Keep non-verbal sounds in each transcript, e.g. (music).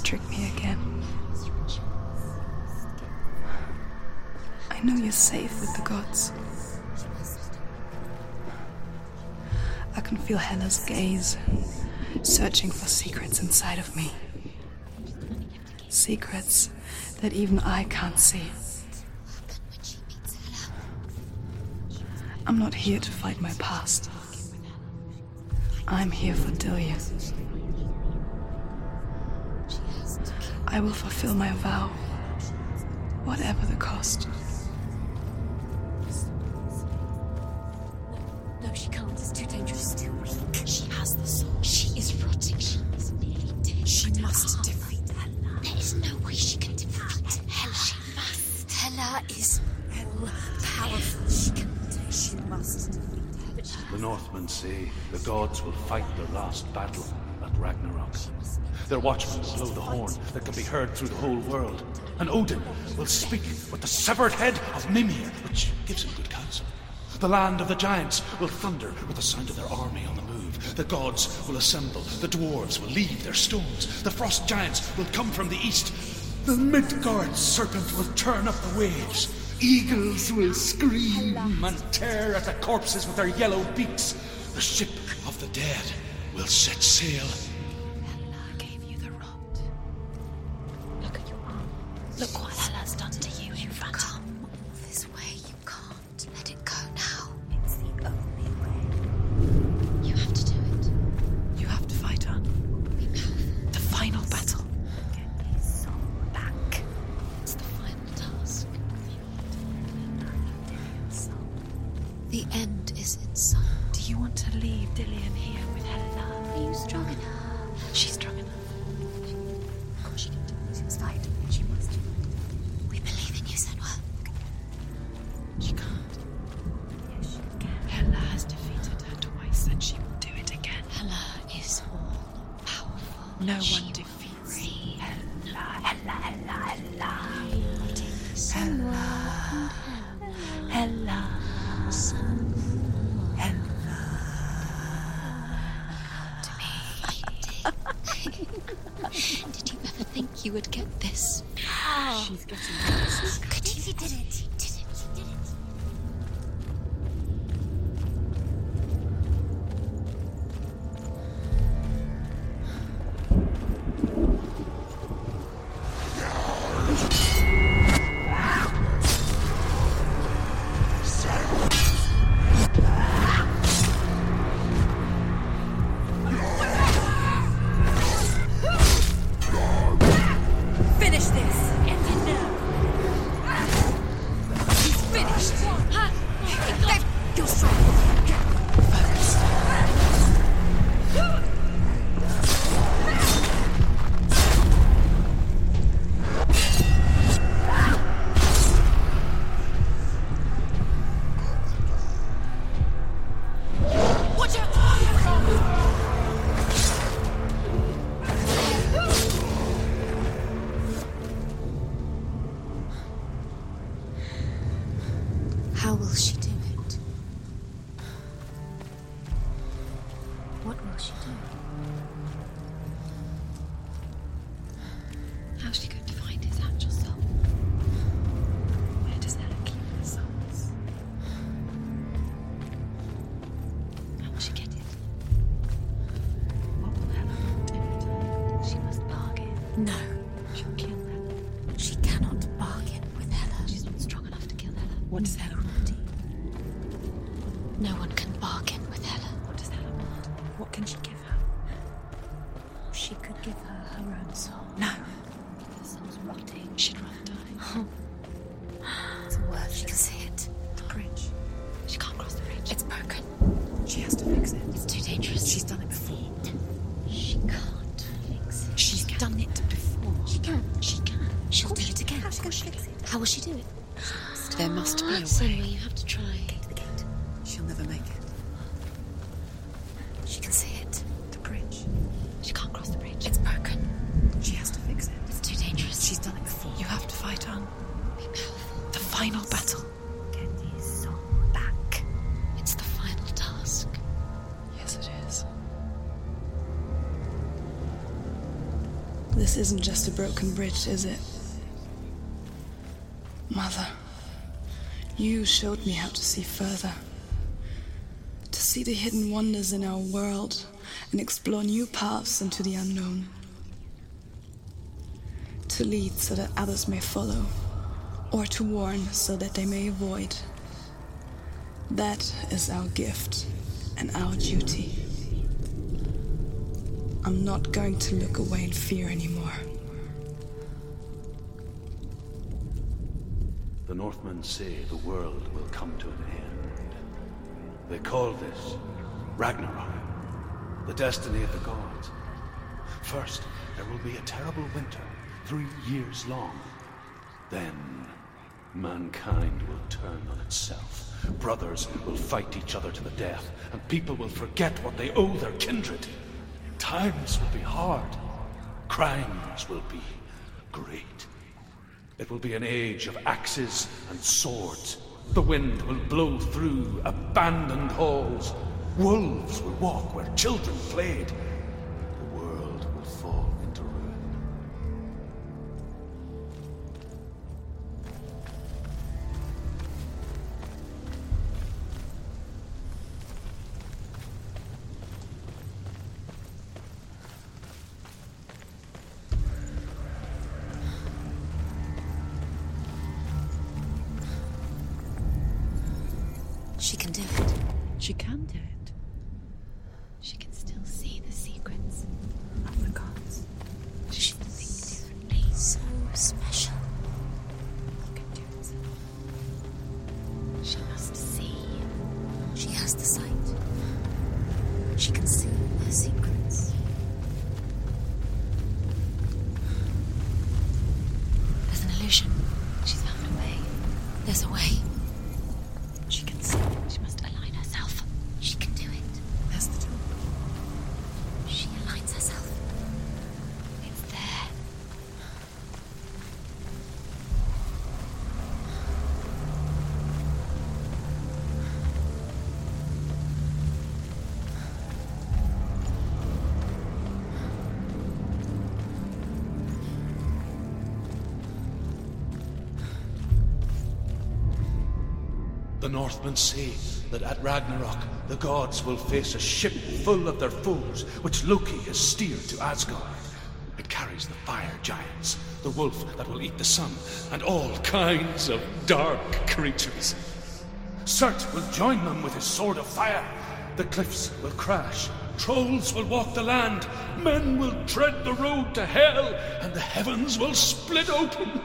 just me again. I know you're safe with the gods. I can feel Hela's gaze searching for secrets inside of me. Secrets that even I can't see. I'm not here to fight my past. I'm here for Dillion. I will fulfill my vow, whatever the cost. fight their last battle at Ragnarok. Their watchmen will blow the horn that can be heard through the whole world, and Odin will speak with the severed head of Mimir, which gives him good counsel. The land of the giants will thunder with the sound of their army on the move. The gods will assemble. The dwarves will leave their stones. The frost giants will come from the east. The Midgard serpent will turn up the waves. Eagles will scream and tear at the corpses with their yellow beaks. The ship of the dead will set sail you would get this. Oh. (gasps) She's getting Katisa did (gasps) it. No. She'll kill her. She cannot bargain with Helen. She's not strong enough to kill Helen. What does Helen? Isn't just a broken bridge, is it? Mother, you showed me how to see further. To see the hidden wonders in our world and explore new paths into the unknown. To lead so that others may follow, or to warn so that they may avoid. That is our gift and our duty. I'm not going to look away in fear anymore. The Northmen say the world will come to an end. They call this Ragnarok, the destiny of the gods. First, there will be a terrible winter, three years long. Then, mankind will turn on itself. Brothers will fight each other to the death, and people will forget what they owe their kindred. Times will be hard. Crimes will be great. It will be an age of axes and swords. The wind will blow through abandoned halls. Wolves will walk where children played. There's a way. Northmen say that at Ragnarok the gods will face a ship full of their foes, which Loki has steered to Asgard. It carries the fire giants, the wolf that will eat the sun, and all kinds of dark creatures. Surt will join them with his sword of fire. The cliffs will crash, trolls will walk the land, men will tread the road to hell, and the heavens will split open.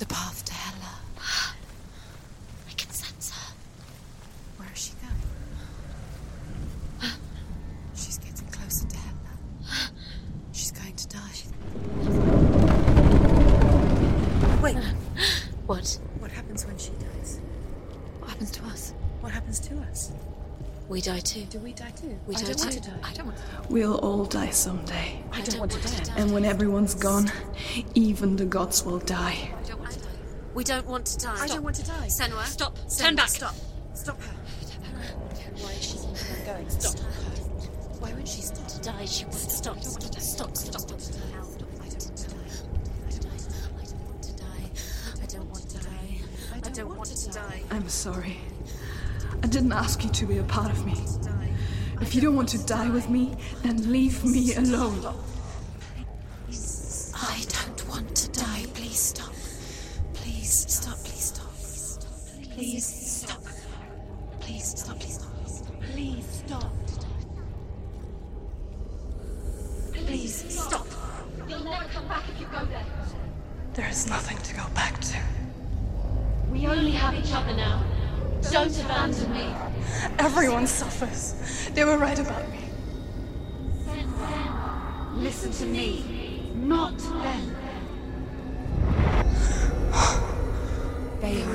The path to Hela. I can sense her. Where is she going? She's getting closer to Hela. She's going to die. Wait. What? What happens when she dies? What happens to us? What happens to us? We die too. Do we die too? We I die too. Die. I don't want to die. We'll all die someday. I, I don't, don't, want, to, die. to die. And when everyone's gone, even the gods will die. We don't want to die. I don't want to die. Senua. Stop. Turn back. Stop. Stop her. Why is she thinking I'm going? Stop. Why won't she stop to die? She wants to stop. Stop. Stop. Stop. Stop. I don't want to die. I don't want to die. I don't want to die. I don't want to die. I'm sorry. I didn't ask you to be a part of me. If you don't want to die with me, then leave me alone.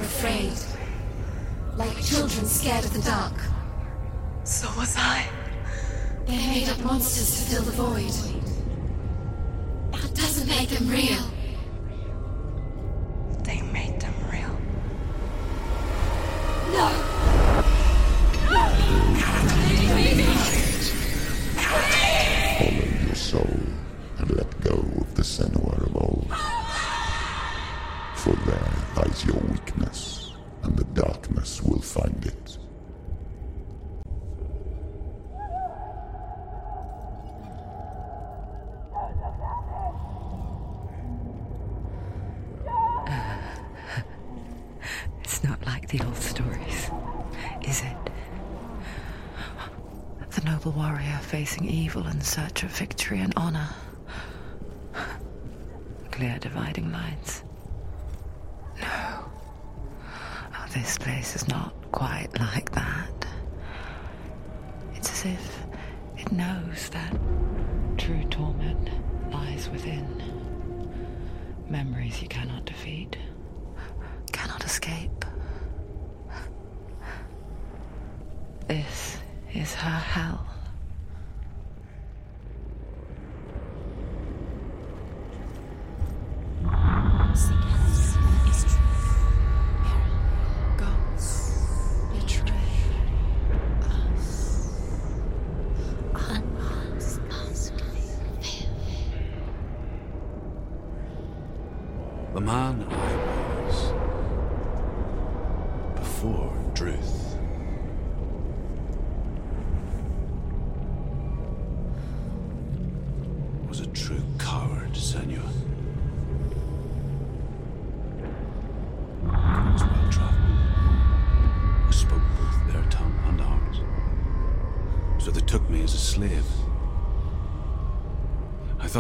Afraid. Like children scared of the dark. So was I. They made up monsters to fill the void. That doesn't make them real. Evil in search of victory and honor. Clear dividing lines. No. Oh, this place is not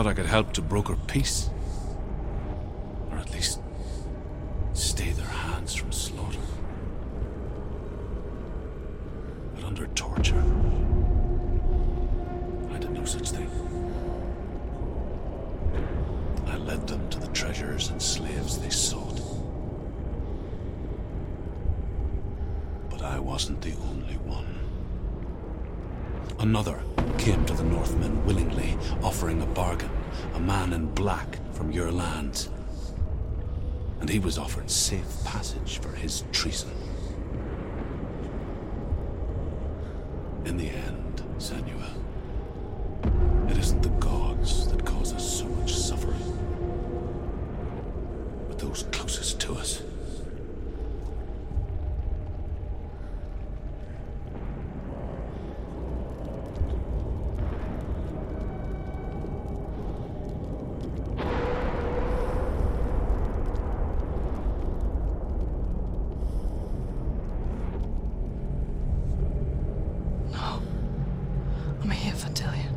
thought I could help to broker peace. Or at least stay their hands from slaughter. But under torture, I did no such thing. I led them to the treasures and slaves they sought. But I wasn't the only one. Another came to the Northmen willingly, offering a bargain, a man in black from your lands. And he was offered safe passage for his treason. In the end, Senua, it isn't the gods that cause us so much suffering, but those closest to us. No. I'm here for Dillion.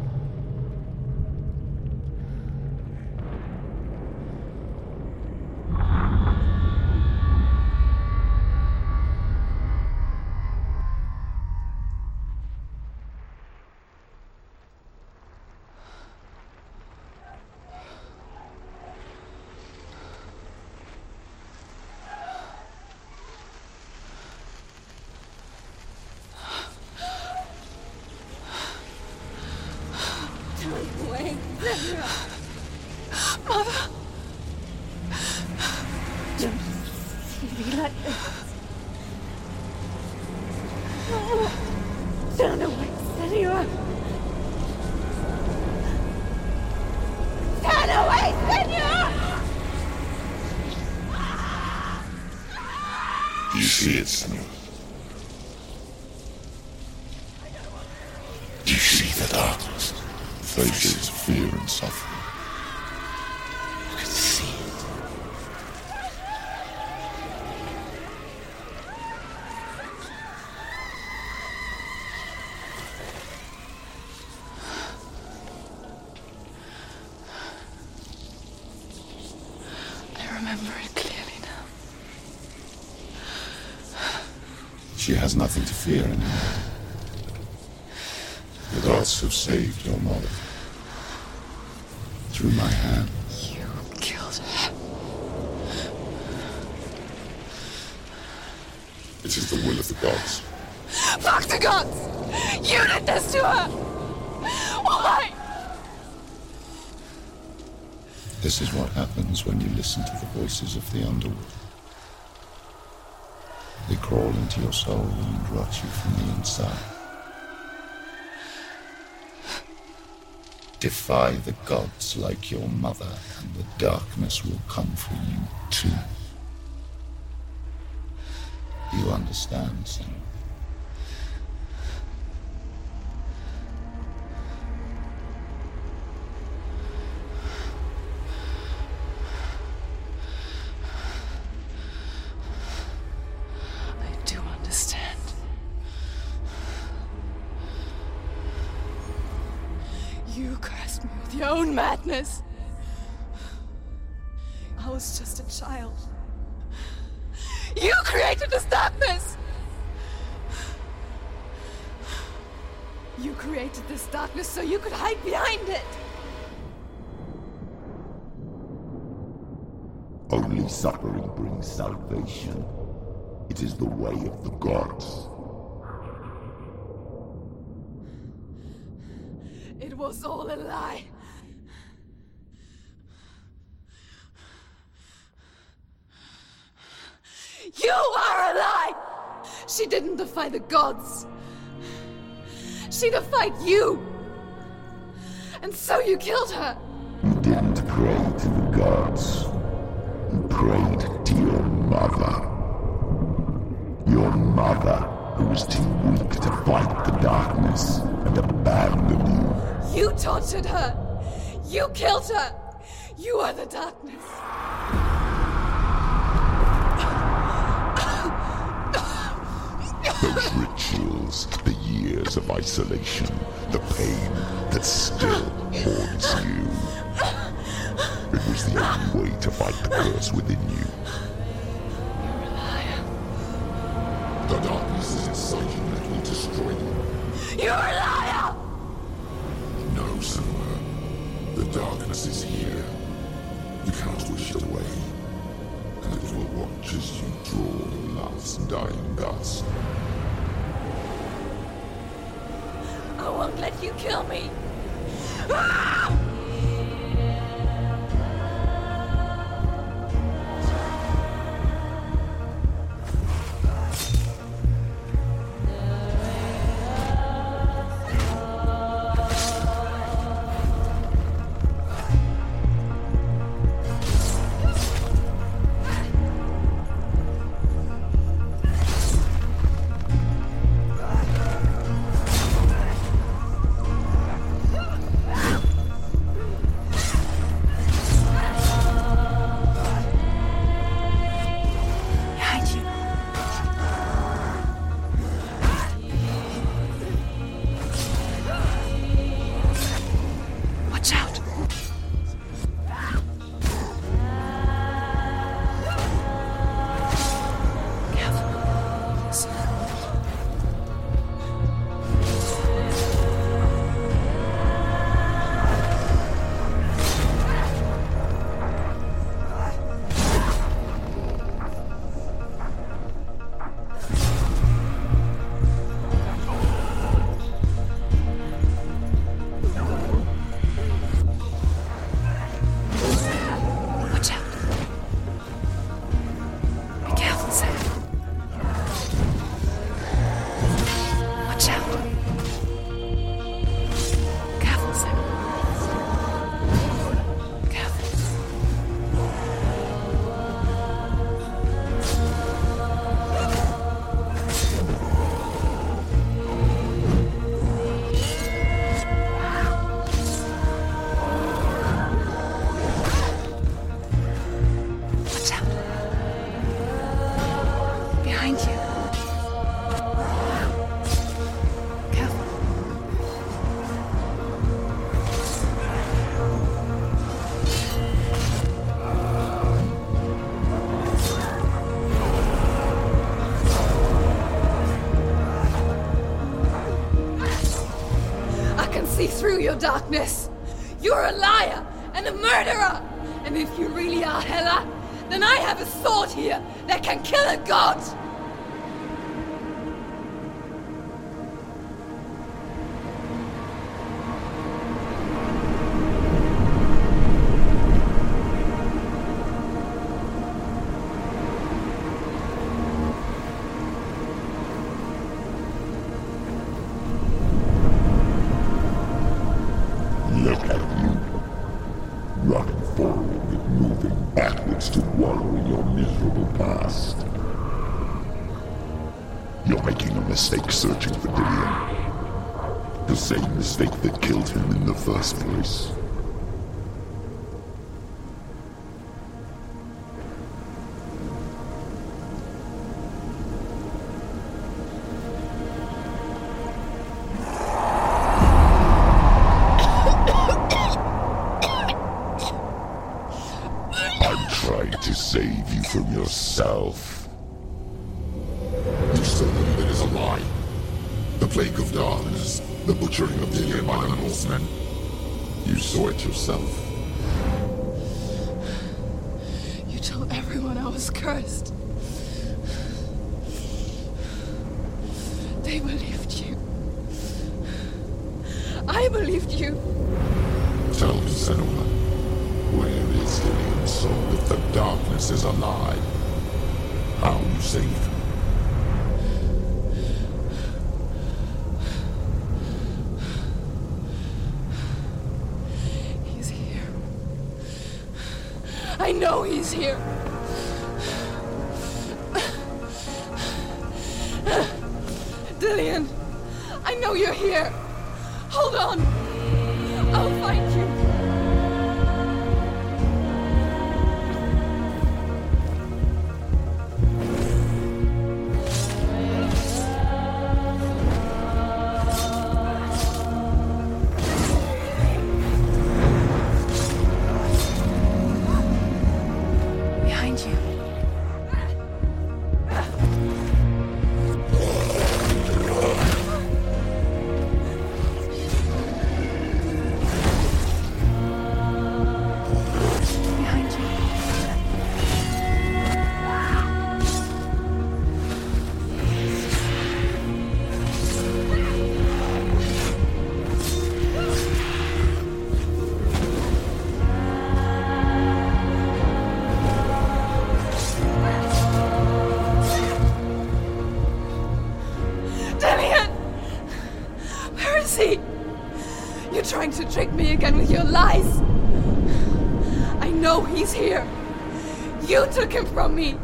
Mother? No. Turn away, Senua. You see it, Senua? You see the darkness? Fear and suffering. You can see it. I remember it clearly now. She has nothing to fear anymore. The gods have saved your mother. Through my hand. You killed her. It is the will of the gods. Fuck the gods! You did this to her! Why? This is what happens when you listen to the voices of the underworld. They crawl into your soul and rot you from the inside. Defy the gods like your mother, and the darkness will come for you too. You understand, Senua? Madness. I was just a child. You created this darkness! You created this darkness so you could hide behind it! Only suffering brings salvation. It is the way of the gods. It was all a lie. You are a lie! She didn't defy the gods. She defied you. And so you killed her. You didn't pray to the gods. You prayed to your mother. Your mother, who was too weak to fight the darkness and abandoned you. You tortured her. You killed her. You are the darkness. Those rituals, the years of isolation, the pain that still haunts you. It was the only way to fight the curse within you. You're a liar. The darkness is inside you it will destroy you. You're a liar! No, Senua. The darkness is here. You cannot wish it away. And it will watch as you draw the last dying gasp. I won't let you kill me. from your darkness. You're a liar and a murderer. And if you really are Hela, then I have a sword here that can kill a god. yourself. You still believe it is a lie. The plague of darkness, the butchering of the by the Norsemen. You saw it yourself. You told everyone I was cursed. He's here. here. You took him from me.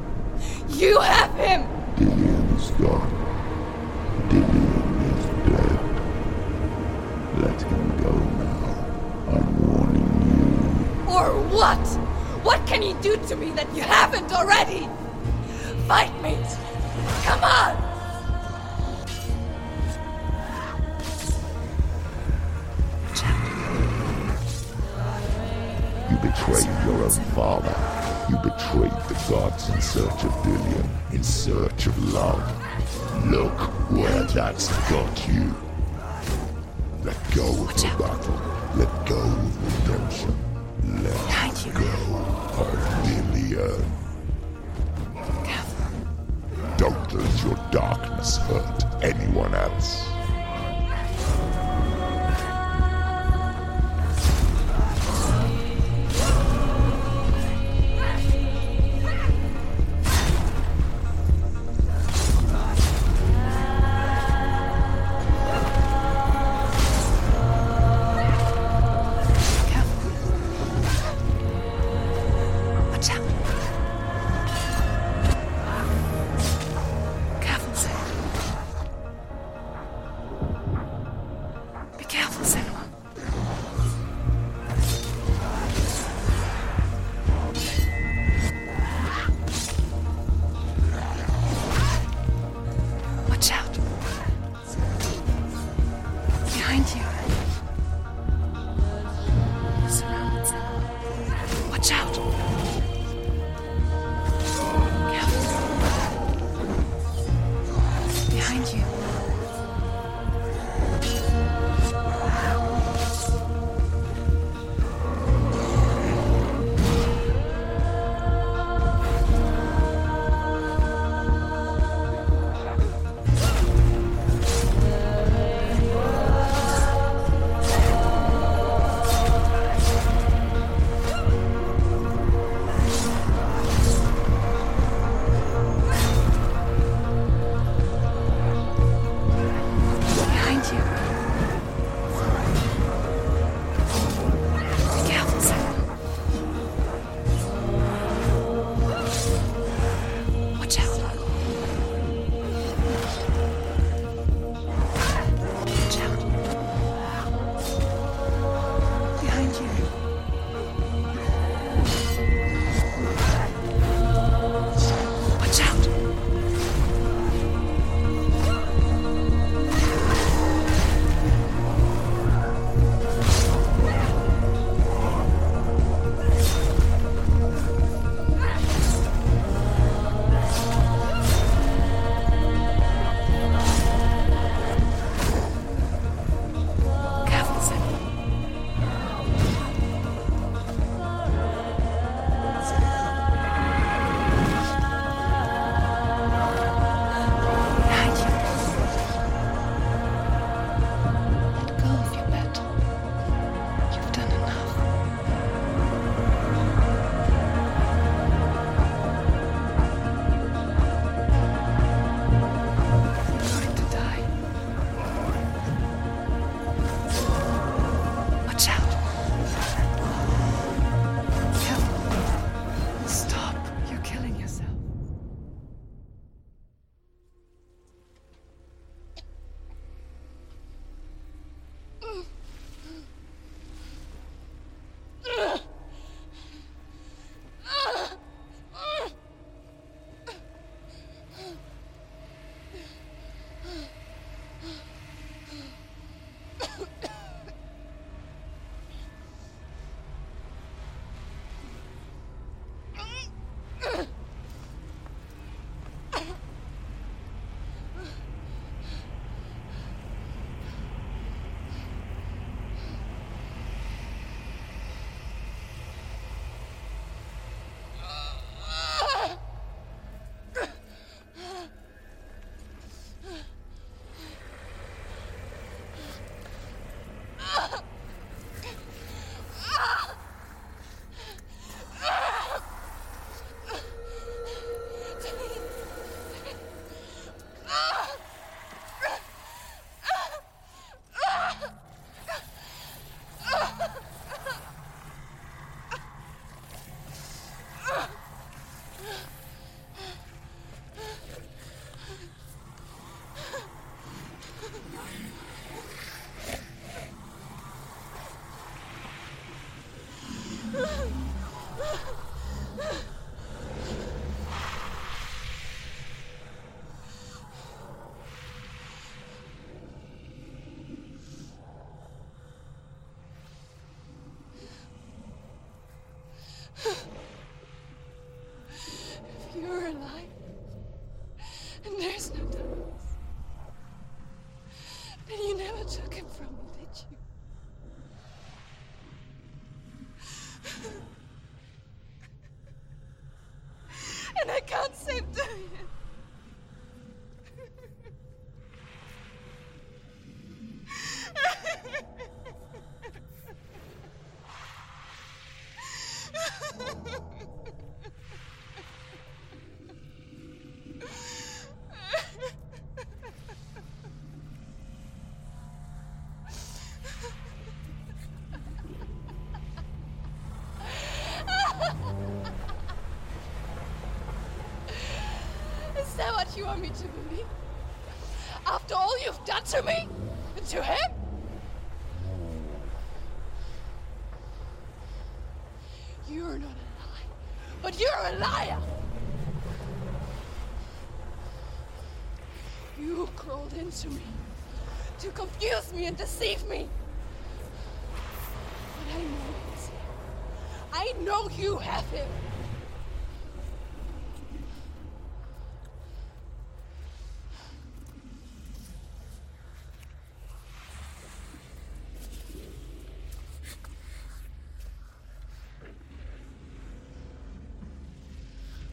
hurt anyone else. You? You want me to believe? After all you've done to me? And to him? You're not a lie, but you're a liar! You crawled into me to confuse me and deceive me. But I know here. I know you have him.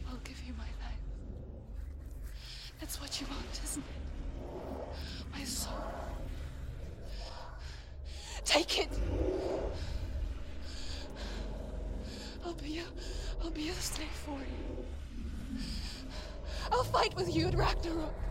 I'll give you my life. That's what you want, isn't it? My soul. Take it. I'll be a, I'll be a slave for you. I'll fight with you at Ragnarok.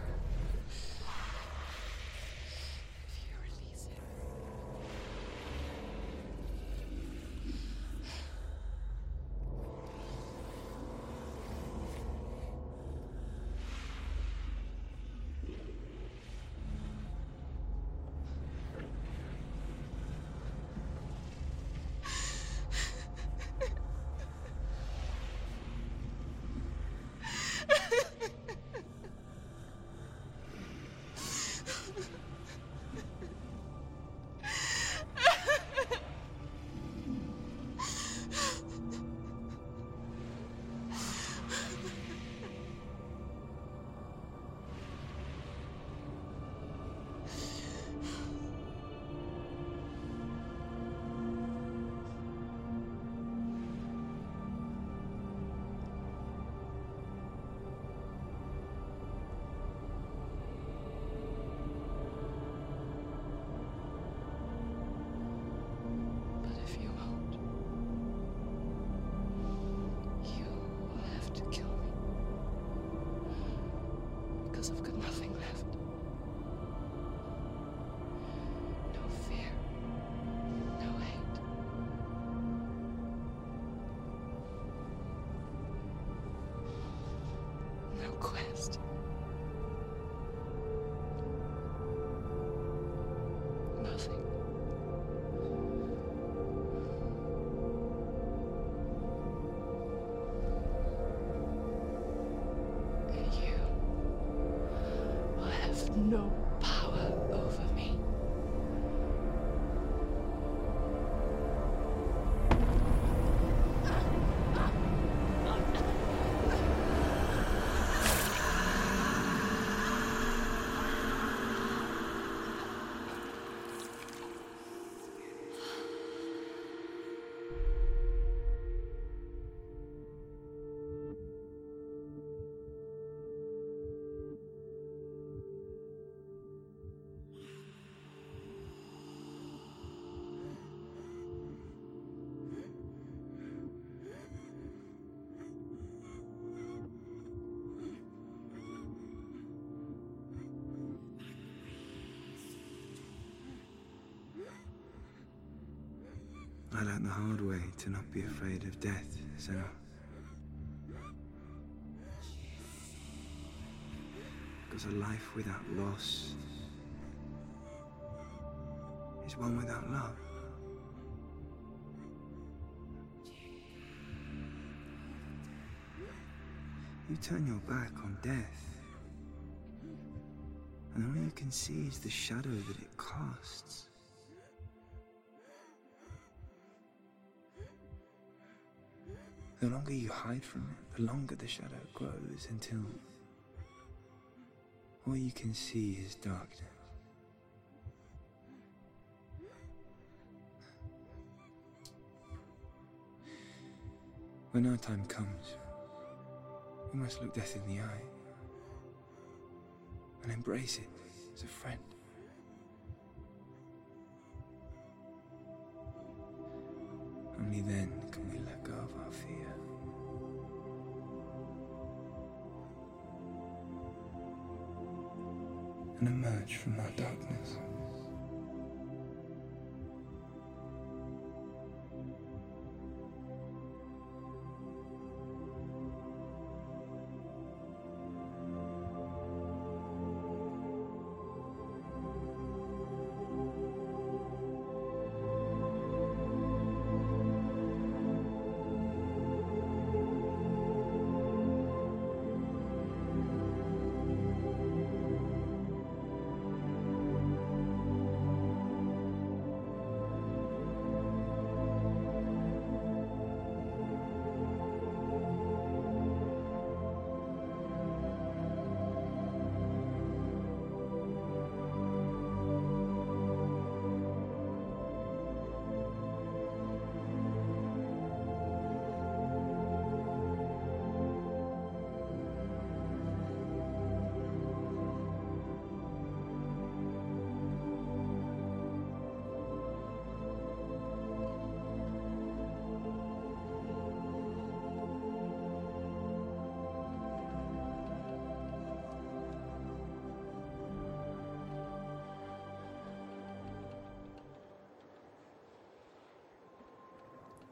Because I've got nothing I learned the hard way to not be afraid of death, Sarah. Because a life without loss is one without love. You turn your back on death, and all you can see is the shadow that it casts. The longer you hide from it, the longer the shadow grows until all you can see is darkness. When our time comes, we must look death in the eye and embrace it as a friend. Only then from our darkness.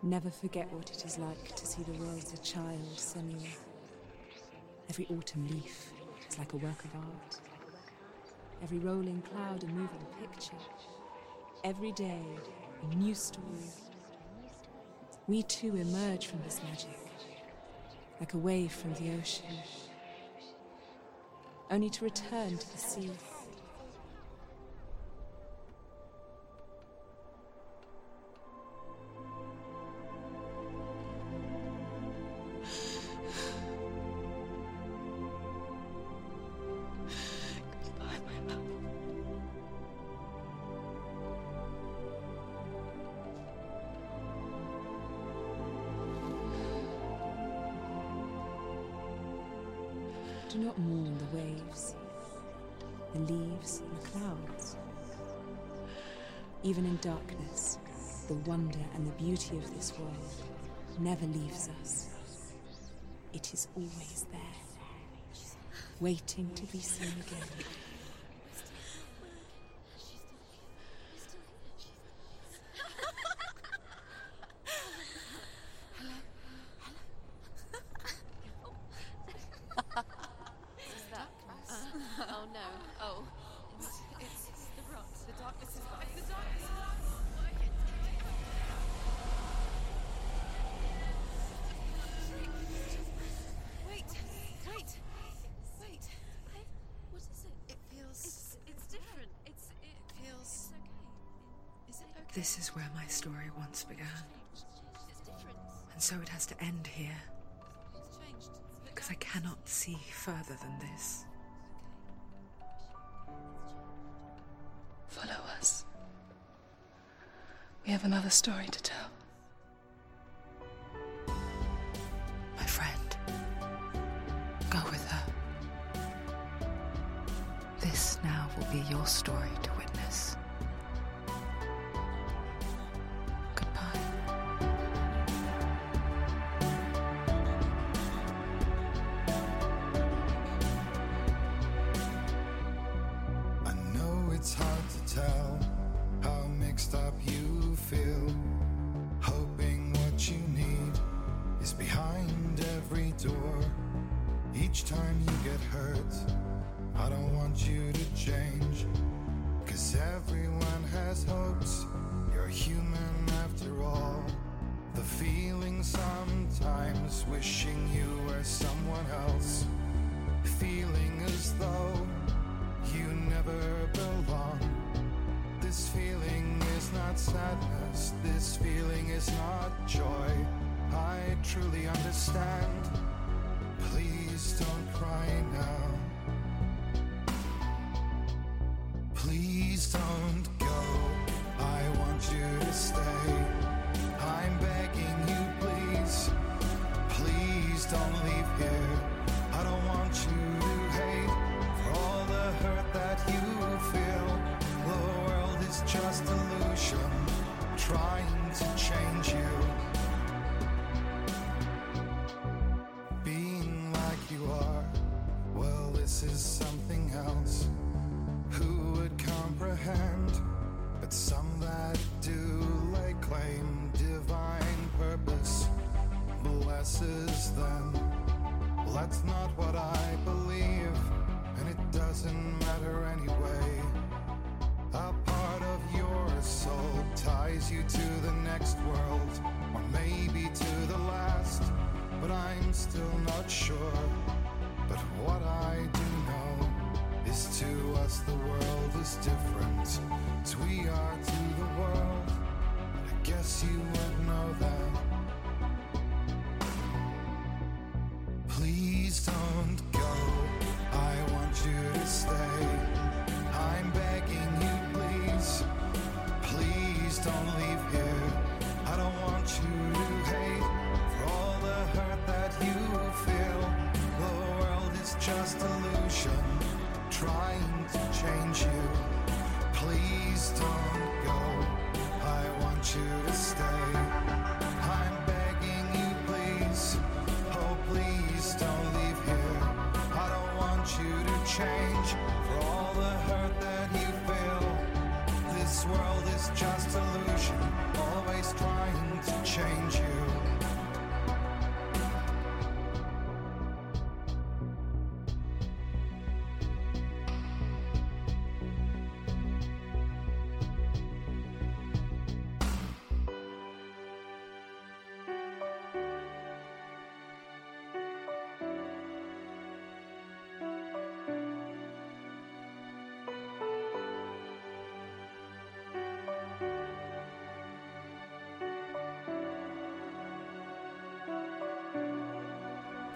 Never forget what it is like to see the world as a child, Senua. Every autumn leaf is like a work of art. Every rolling cloud a moving picture. Every day a new story. We too emerge from this magic, like a wave from the ocean, only to return to the sea. Not mourn the waves, the leaves, and the clouds. Even in darkness, the wonder and the beauty of this world never leaves us. It is always there, waiting to be seen again. Has to end here, because I cannot see further than this. Follow us. We have another story to tell. My friend, go with her. This now will be your story But some that do lay claim divine purpose blesses them. That's not what I believe, and it doesn't matter anyway. A part of your soul ties you to the next world, or maybe to the last, but I'm still not sure. But what I do to us the world is different, as we are to the world. I guess you would know that.